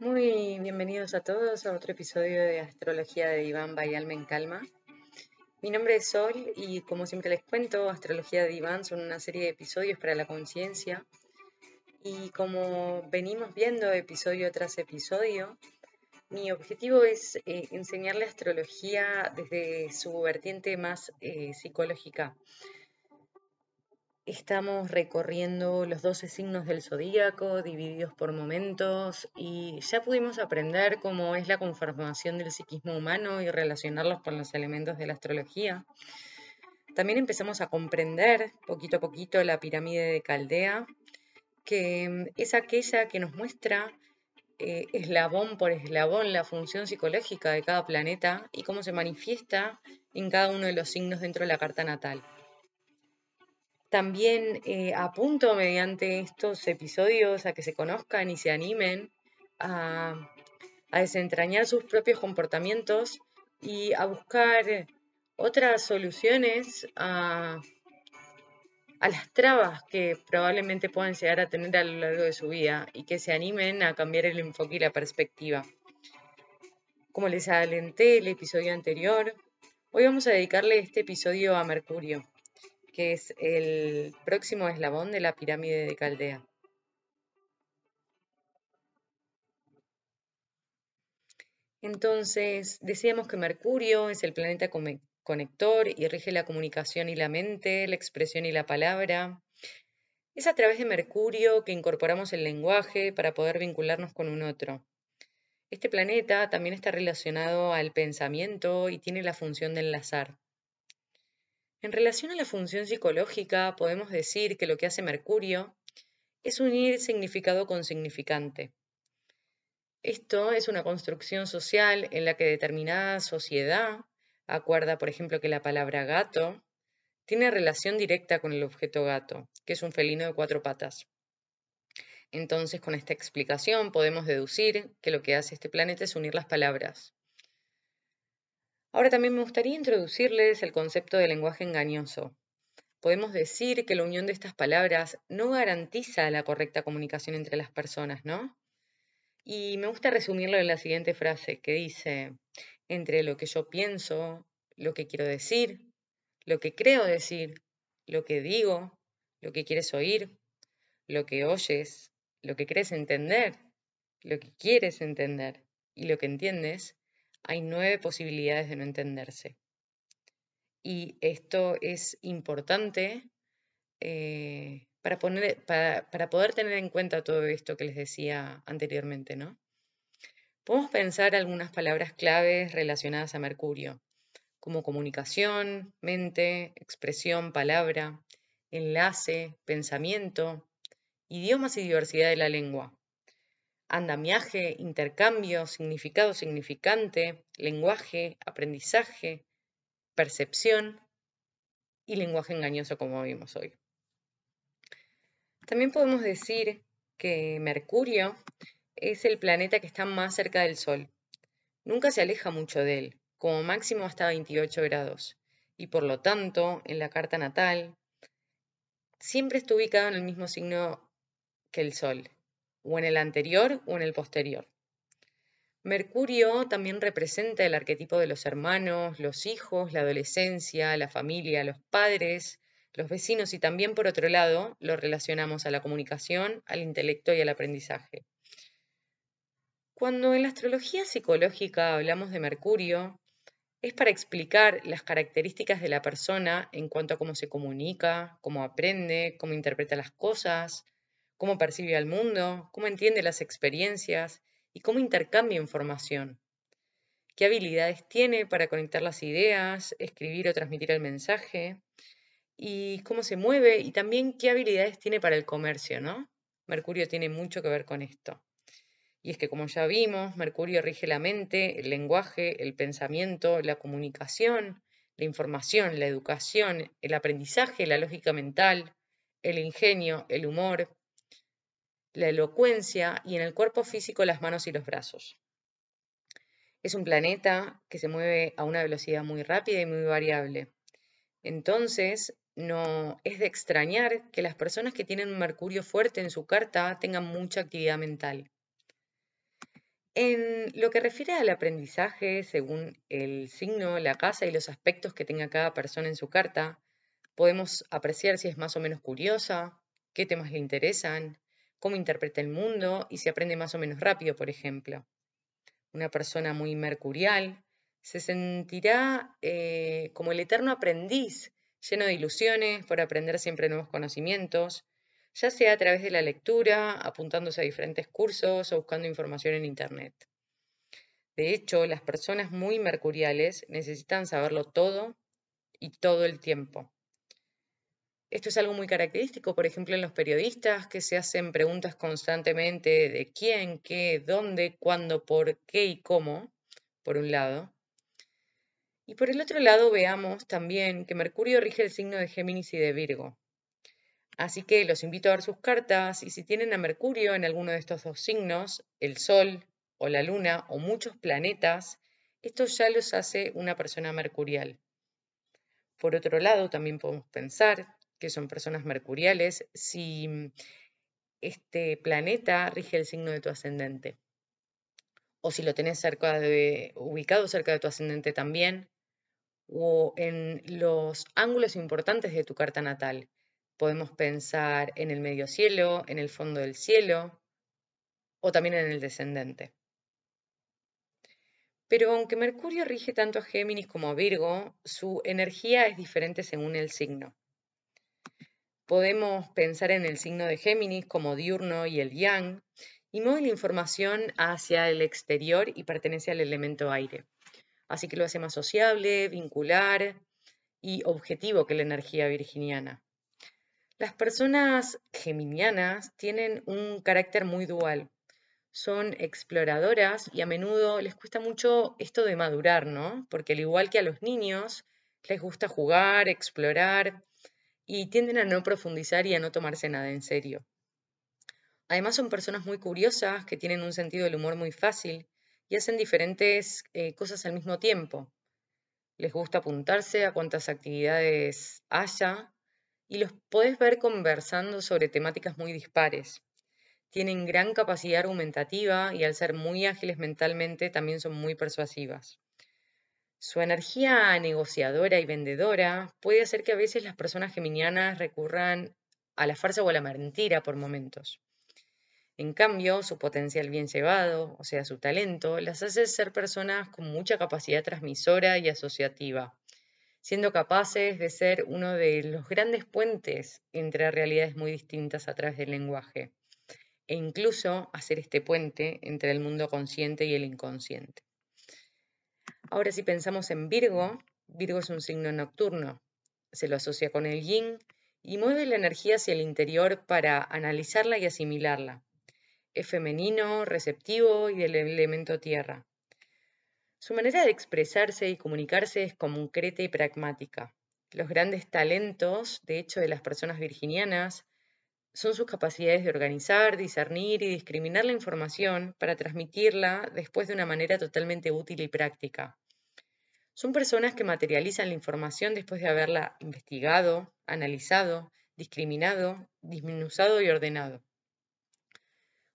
Muy bienvenidos a todos a otro episodio de Astrología de Iván by Alma en Calma. Mi nombre es Sol y como siempre les cuento, Astrología de Iván son una serie de episodios para la conciencia y como venimos viendo episodio tras episodio, mi objetivo es eh, enseñarle astrología desde su vertiente más eh, psicológica Estamos recorriendo los 12 signos del zodíaco, divididos por momentos, y ya pudimos aprender cómo es la conformación del psiquismo humano y relacionarlos con los elementos de la astrología. También empezamos a comprender poquito a poquito la pirámide de Caldea, que mm, es aquella que nos muestra eh, eslabón por eslabón la función psicológica de cada planeta y cómo se manifiesta en cada uno de los signos dentro de la carta natal. También eh, apunto mediante estos episodios a que se conozcan y se animen a, desentrañar sus propios comportamientos y a buscar otras soluciones a, a las trabas que probablemente puedan llegar a tener a lo largo de su vida y que se animen a cambiar el enfoque y la perspectiva. Como les adelanté el episodio anterior, hoy vamos a dedicarle este episodio a Mercurio que es el próximo eslabón de la pirámide de Caldea. Entonces, decíamos que Mercurio es el planeta conector y rige la comunicación y la mente, la expresión y la palabra. Es a través de Mercurio que incorporamos el lenguaje para poder vincularnos con un otro. Este planeta también está relacionado al pensamiento y tiene la función de enlazar. En relación a la función psicológica, podemos decir que lo que hace Mercurio es unir significado con significante. Esto es una construcción social en la que determinada sociedad acuerda, por ejemplo, que la palabra gato tiene relación directa con el objeto gato, que es un felino de cuatro patas. Entonces, con esta explicación podemos deducir que lo que hace este planeta es unir las palabras. Ahora también me gustaría introducirles el concepto de lenguaje engañoso. Podemos decir que la unión de estas palabras no garantiza la correcta comunicación entre las personas, ¿no? Y me gusta resumirlo en la siguiente frase que dice, entre lo que yo pienso, lo que quiero decir, lo que creo decir, lo que digo, lo que quieres oír, lo que oyes, lo que crees entender, lo que quieres entender y lo que entiendes, hay nueve posibilidades de no entenderse. Y esto es importante eh, para, poner, para, poder tener en cuenta todo esto que les decía anteriormente, ¿no? Podemos pensar algunas palabras claves relacionadas a Mercurio, como comunicación, mente, expresión, palabra, enlace, pensamiento, idiomas y diversidad de la lengua andamiaje, intercambio, significado significante, lenguaje, aprendizaje, percepción y lenguaje engañoso como vimos hoy. También podemos decir que Mercurio es el planeta que está más cerca del Sol. Nunca se aleja mucho de él, como máximo hasta 28 grados, y por lo tanto, en la carta natal, siempre está ubicado en el mismo signo que el Sol, o en el anterior o en el posterior. Mercurio también representa el arquetipo de los hermanos, los hijos, la adolescencia, la familia, los padres, los vecinos y también por otro lado lo relacionamos a la comunicación, al intelecto y al aprendizaje. Cuando en la astrología psicológica hablamos de Mercurio, es para explicar las características de la persona en cuanto a cómo se comunica, cómo aprende, cómo interpreta las cosas, cómo percibe al mundo, cómo entiende las experiencias y cómo intercambia información. ¿Qué habilidades tiene para conectar las ideas, escribir o transmitir el mensaje? Y cómo se mueve y también qué habilidades tiene para el comercio, ¿no? Mercurio tiene mucho que ver con esto. Y es que como ya vimos, Mercurio rige la mente, el lenguaje, el pensamiento, la comunicación, la información, la educación, el aprendizaje, la lógica mental, el ingenio, el humor, la elocuencia y en el cuerpo físico las manos y los brazos. Es un planeta que se mueve a una velocidad muy rápida y muy variable. Entonces, no es de extrañar que las personas que tienen un Mercurio fuerte en su carta tengan mucha actividad mental. En lo que refiere al aprendizaje, según el signo, la casa y los aspectos que tenga cada persona en su carta, podemos apreciar si es más o menos curiosa, qué temas le interesan, cómo interpreta el mundo y si aprende más o menos rápido, por ejemplo. Una persona muy mercurial se sentirá eh, como el eterno aprendiz, lleno de ilusiones por aprender siempre nuevos conocimientos, ya sea a través de la lectura, apuntándose a diferentes cursos o buscando información en Internet. De hecho, las personas muy mercuriales necesitan saberlo todo y todo el tiempo. Esto es algo muy característico, por ejemplo, en los periodistas que se hacen preguntas constantemente de quién, qué, dónde, cuándo, por qué y cómo, por un lado. Y por el otro lado veamos también que Mercurio rige el signo de Géminis y de Virgo. Así que los invito a ver sus cartas y si tienen a Mercurio en alguno de estos dos signos, el Sol o la Luna o muchos planetas, esto ya los hace una persona mercurial. Por otro lado, también podemos pensar que son personas mercuriales, si mm, este planeta rige el signo de tu ascendente. O si lo tenés cerca de, ubicado cerca de tu ascendente también, o en los ángulos importantes de tu carta natal. Podemos pensar en el medio cielo, en el fondo del cielo, o también en el descendente. Pero aunque Mercurio rige tanto a Géminis como a Virgo, su energía es diferente según el signo. Podemos pensar en el signo de Géminis como diurno y el yang, y mueve la información hacia el exterior y pertenece al elemento aire. Así que lo hace más sociable, vincular y objetivo que la energía virginiana. Las personas geminianas tienen un carácter muy dual. Son exploradoras y a menudo les cuesta mucho esto de madurar, ¿no? Porque al igual que a los niños, les gusta jugar, explorar y tienden a no profundizar y a no tomarse nada en serio. Además son personas muy curiosas que tienen un sentido del humor muy fácil y hacen diferentes eh, cosas al mismo tiempo. Les gusta apuntarse a cuantas actividades haya y los podés ver conversando sobre temáticas muy dispares. Tienen gran capacidad argumentativa y al ser muy ágiles mentalmente también son muy persuasivas. Su energía negociadora y vendedora puede hacer que a veces las personas geminianas recurran a la farsa o a la mentira por momentos. En cambio, su potencial bien llevado, o sea, su talento, las hace ser personas con mucha capacidad transmisora y asociativa, siendo capaces de ser uno de los grandes puentes entre realidades muy distintas a través del lenguaje, e incluso hacer este puente entre el mundo consciente y el inconsciente. Ahora si pensamos en Virgo, Virgo es un signo nocturno, se lo asocia con el yin y mueve la energía hacia el interior para analizarla y asimilarla. Es femenino, receptivo y del elemento tierra. Su manera de expresarse y comunicarse es concreta y pragmática. Los grandes talentos, de hecho, de las personas virginianas son sus capacidades de organizar, discernir y discriminar la información para transmitirla después de una manera totalmente útil y práctica. Son personas que materializan la información después de haberla investigado, analizado, discriminado, disminuzado y ordenado.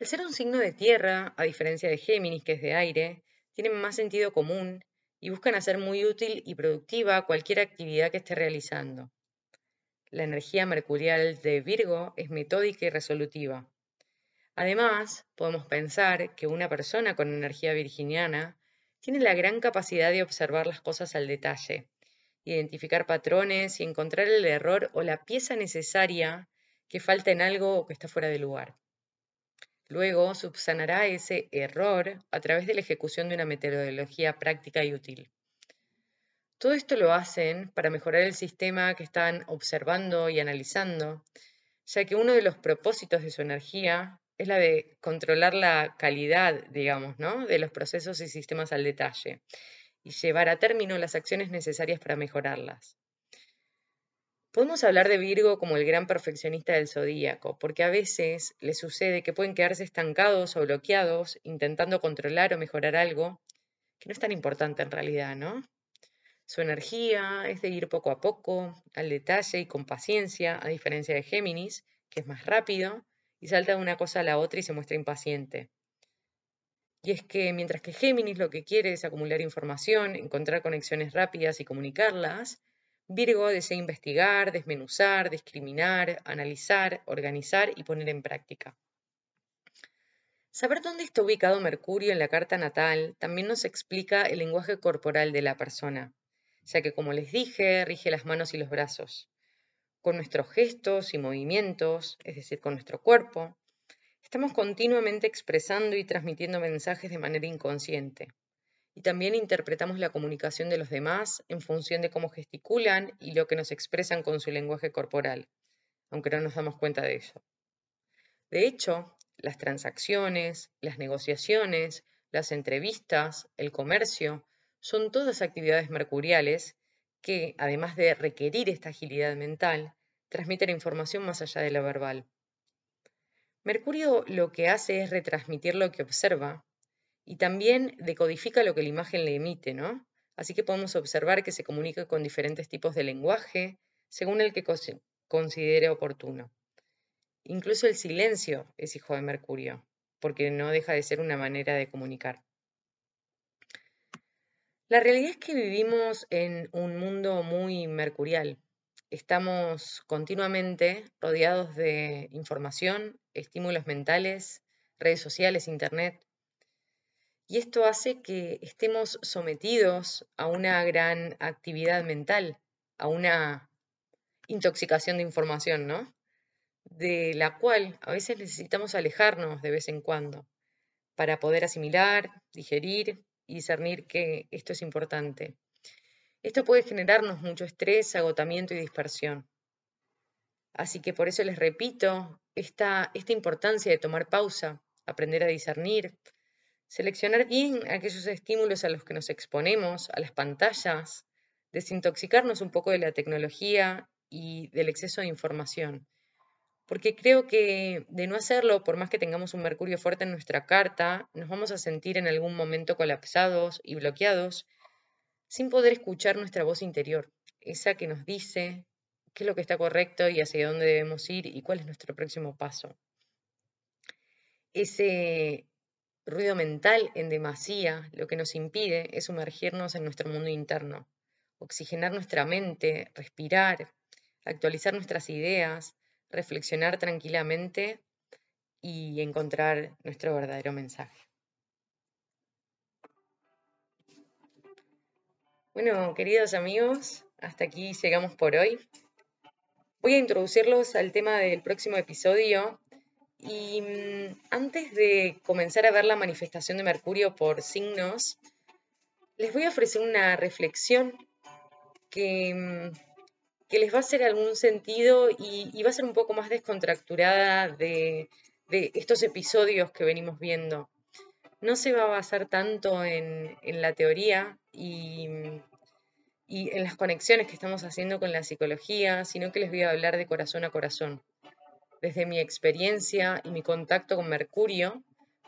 Al ser un signo de tierra, a diferencia de Géminis, que es de aire, tienen más sentido común y buscan hacer muy útil y productiva cualquier actividad que esté realizando. La energía mercurial de Virgo es metódica y resolutiva. Además, podemos pensar que una persona con energía virginiana tiene la gran capacidad de observar las cosas al detalle, identificar patrones y encontrar el error o la pieza necesaria que falta en algo o que está fuera de lugar. Luego subsanará ese error a través de la ejecución de una metodología práctica y útil. Todo esto lo hacen para mejorar el sistema que están observando y analizando, ya que uno de los propósitos de su energía es la de controlar la calidad, digamos, ¿no? de los procesos y sistemas al detalle y llevar a término las acciones necesarias para mejorarlas. Podemos hablar de Virgo como el gran perfeccionista del zodíaco, porque a veces le sucede que pueden quedarse estancados o bloqueados intentando controlar o mejorar algo que no es tan importante en realidad, ¿no? Su energía es de ir poco a poco, al detalle y con paciencia, a diferencia de Géminis, que es más rápido y salta de una cosa a la otra y se muestra impaciente. Y es que mientras que Géminis lo que quiere es acumular información, encontrar conexiones rápidas y comunicarlas, Virgo desea investigar, desmenuzar, discriminar, analizar, organizar y poner en práctica. Saber dónde está ubicado Mercurio en la carta natal también nos explica el lenguaje corporal de la persona, ya que como les dije, rige las manos y los brazos. Con nuestros gestos y movimientos, es decir, con nuestro cuerpo, estamos continuamente expresando y transmitiendo mensajes de manera inconsciente. Y también interpretamos la comunicación de los demás en función de cómo gesticulan y lo que nos expresan con su lenguaje corporal, aunque no nos damos cuenta de eso. De hecho, las transacciones, las negociaciones, las entrevistas, el comercio, son todas actividades mercuriales que, además de requerir esta agilidad mental, transmiten información más allá de lo verbal. Mercurio lo que hace es retransmitir lo que observa y también decodifica lo que la imagen le emite, ¿no? Así que podemos observar que se comunica con diferentes tipos de lenguaje según el que considere oportuno. Incluso el silencio es hijo de Mercurio, porque no deja de ser una manera de comunicar. La realidad es que vivimos en un mundo muy mercurial. Estamos continuamente rodeados de información, estímulos mentales, redes sociales, internet. Y esto hace que estemos sometidos a una gran actividad mental, a una intoxicación de información, ¿no? de la cual a veces necesitamos alejarnos de vez en cuando para poder asimilar, digerir y discernir que esto es importante. Esto puede generarnos mucho estrés, agotamiento y dispersión. Así que por eso les repito esta, esta importancia de tomar pausa, aprender a discernir, seleccionar bien aquellos estímulos a los que nos exponemos, a las pantallas, desintoxicarnos un poco de la tecnología y del exceso de información porque creo que de no hacerlo, por más que tengamos un Mercurio fuerte en nuestra carta, nos vamos a sentir en algún momento colapsados y bloqueados, sin poder escuchar nuestra voz interior, esa que nos dice qué es lo que está correcto y hacia dónde debemos ir y cuál es nuestro próximo paso. Ese ruido mental en demasía lo que nos impide es sumergirnos en nuestro mundo interno, oxigenar nuestra mente, respirar, actualizar nuestras ideas, reflexionar tranquilamente y encontrar nuestro verdadero mensaje. Bueno, queridos amigos, hasta aquí llegamos por hoy. Voy a introducirlos al tema del próximo episodio y mm, antes de comenzar a ver la manifestación de Mercurio por signos, les voy a ofrecer una reflexión que mm, que les va a hacer algún sentido y, va a ser un poco más descontracturada de, estos episodios que venimos viendo. No se va a basar tanto en, la teoría y, y en las conexiones que estamos haciendo con la psicología, sino que les voy a hablar de corazón a corazón, desde mi experiencia y mi contacto con Mercurio,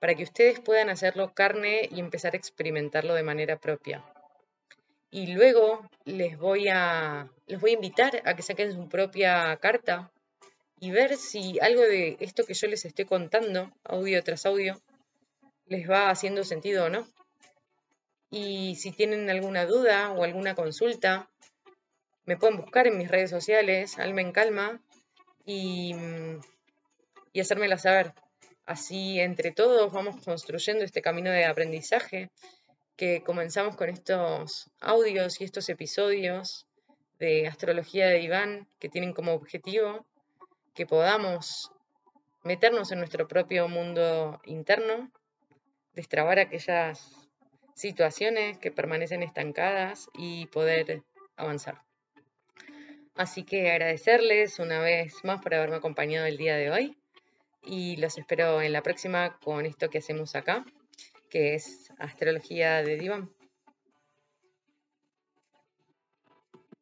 para que ustedes puedan hacerlo carne y empezar a experimentarlo de manera propia y luego les voy a, les voy a invitar a que saquen su propia carta y ver si algo de esto que yo les estoy contando, audio tras audio, les va haciendo sentido o no. Y si tienen alguna duda o alguna consulta, me pueden buscar en mis redes sociales, Alma en Calma, y, y hacérmela saber. Así, entre todos, vamos construyendo este camino de aprendizaje que comenzamos con estos audios y estos episodios de astrología de Iván que tienen como objetivo que podamos meternos en nuestro propio mundo interno, destrabar aquellas situaciones que permanecen estancadas y poder avanzar. Así que agradecerles una vez más por haberme acompañado el día de hoy y los espero en la próxima con esto que hacemos acá que es Astrología de Diván.